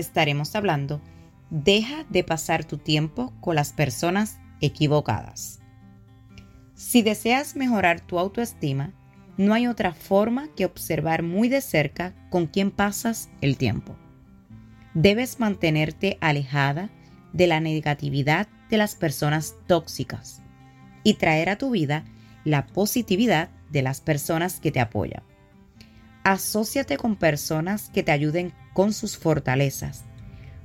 estaremos hablando, deja de pasar tu tiempo con las personas equivocadas. Si deseas mejorar tu autoestima, no hay otra forma que observar muy de cerca con quién pasas el tiempo. Debes mantenerte alejada de la negatividad de las personas tóxicas y traer a tu vida la positividad de las personas que te apoyan. Asociate con personas que te ayuden con sus fortalezas.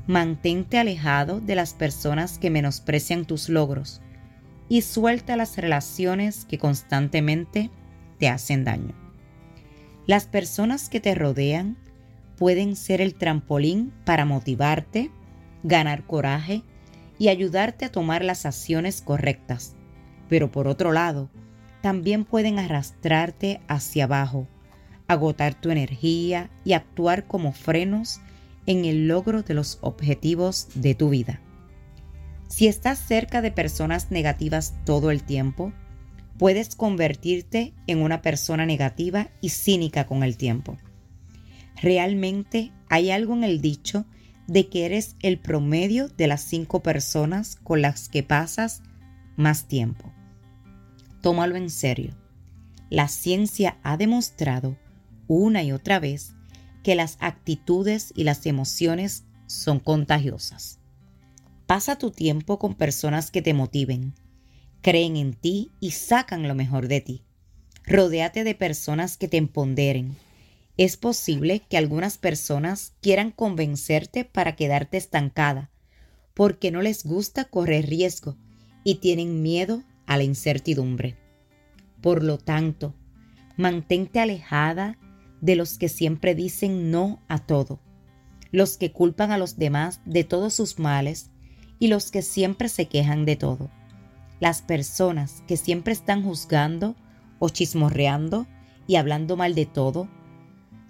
Mantente alejado de las personas que menosprecian tus logros y suelta las relaciones que constantemente te hacen daño. Las personas que te rodean pueden ser el trampolín para motivarte, ganar coraje y ayudarte a tomar las acciones correctas. Pero por otro lado, también pueden arrastrarte hacia abajo agotar tu energía y actuar como frenos en el logro de los objetivos de tu vida. Si estás cerca de personas negativas todo el tiempo, puedes convertirte en una persona negativa y cínica con el tiempo. Realmente hay algo en el dicho de que eres el promedio de las cinco personas con las que pasas más tiempo. Tómalo en serio. La ciencia ha demostrado una y otra vez que las actitudes y las emociones son contagiosas. Pasa tu tiempo con personas que te motiven, creen en ti y sacan lo mejor de ti. Rodéate de personas que te empoderen. Es posible que algunas personas quieran convencerte para quedarte estancada, porque no les gusta correr riesgo y tienen miedo a la incertidumbre. Por lo tanto, mantente alejada de los que siempre dicen no a todo, los que culpan a los demás de todos sus males y los que siempre se quejan de todo. Las personas que siempre están juzgando o chismorreando y hablando mal de todo,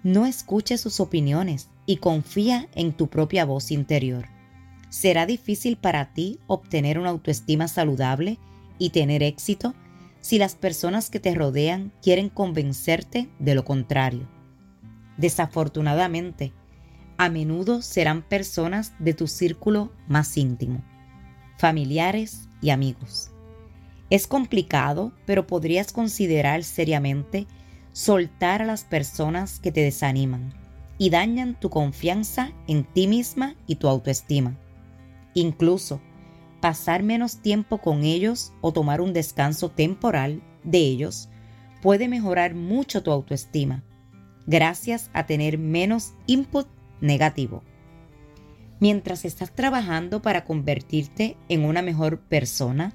no escuche sus opiniones y confía en tu propia voz interior. Será difícil para ti obtener una autoestima saludable y tener éxito si las personas que te rodean quieren convencerte de lo contrario. Desafortunadamente, a menudo serán personas de tu círculo más íntimo, familiares y amigos. Es complicado, pero podrías considerar seriamente soltar a las personas que te desaniman y dañan tu confianza en ti misma y tu autoestima. Incluso, pasar menos tiempo con ellos o tomar un descanso temporal de ellos puede mejorar mucho tu autoestima gracias a tener menos input negativo. Mientras estás trabajando para convertirte en una mejor persona,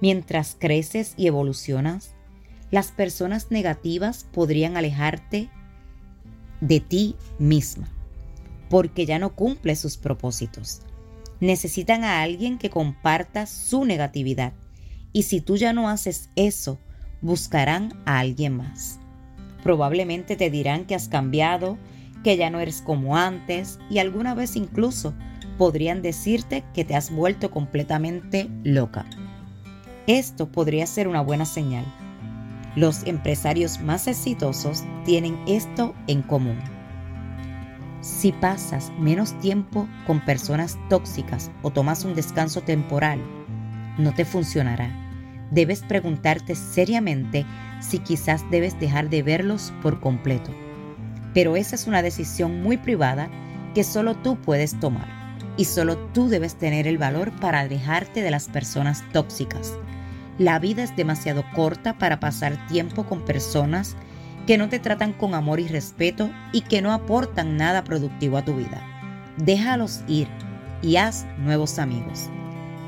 mientras creces y evolucionas, las personas negativas podrían alejarte de ti misma, porque ya no cumple sus propósitos. Necesitan a alguien que comparta su negatividad, y si tú ya no haces eso, buscarán a alguien más. Probablemente te dirán que has cambiado, que ya no eres como antes y alguna vez incluso podrían decirte que te has vuelto completamente loca. Esto podría ser una buena señal. Los empresarios más exitosos tienen esto en común. Si pasas menos tiempo con personas tóxicas o tomas un descanso temporal, no te funcionará. Debes preguntarte seriamente si quizás debes dejar de verlos por completo. Pero esa es una decisión muy privada que solo tú puedes tomar y solo tú debes tener el valor para alejarte de las personas tóxicas. La vida es demasiado corta para pasar tiempo con personas que no te tratan con amor y respeto y que no aportan nada productivo a tu vida. Déjalos ir y haz nuevos amigos.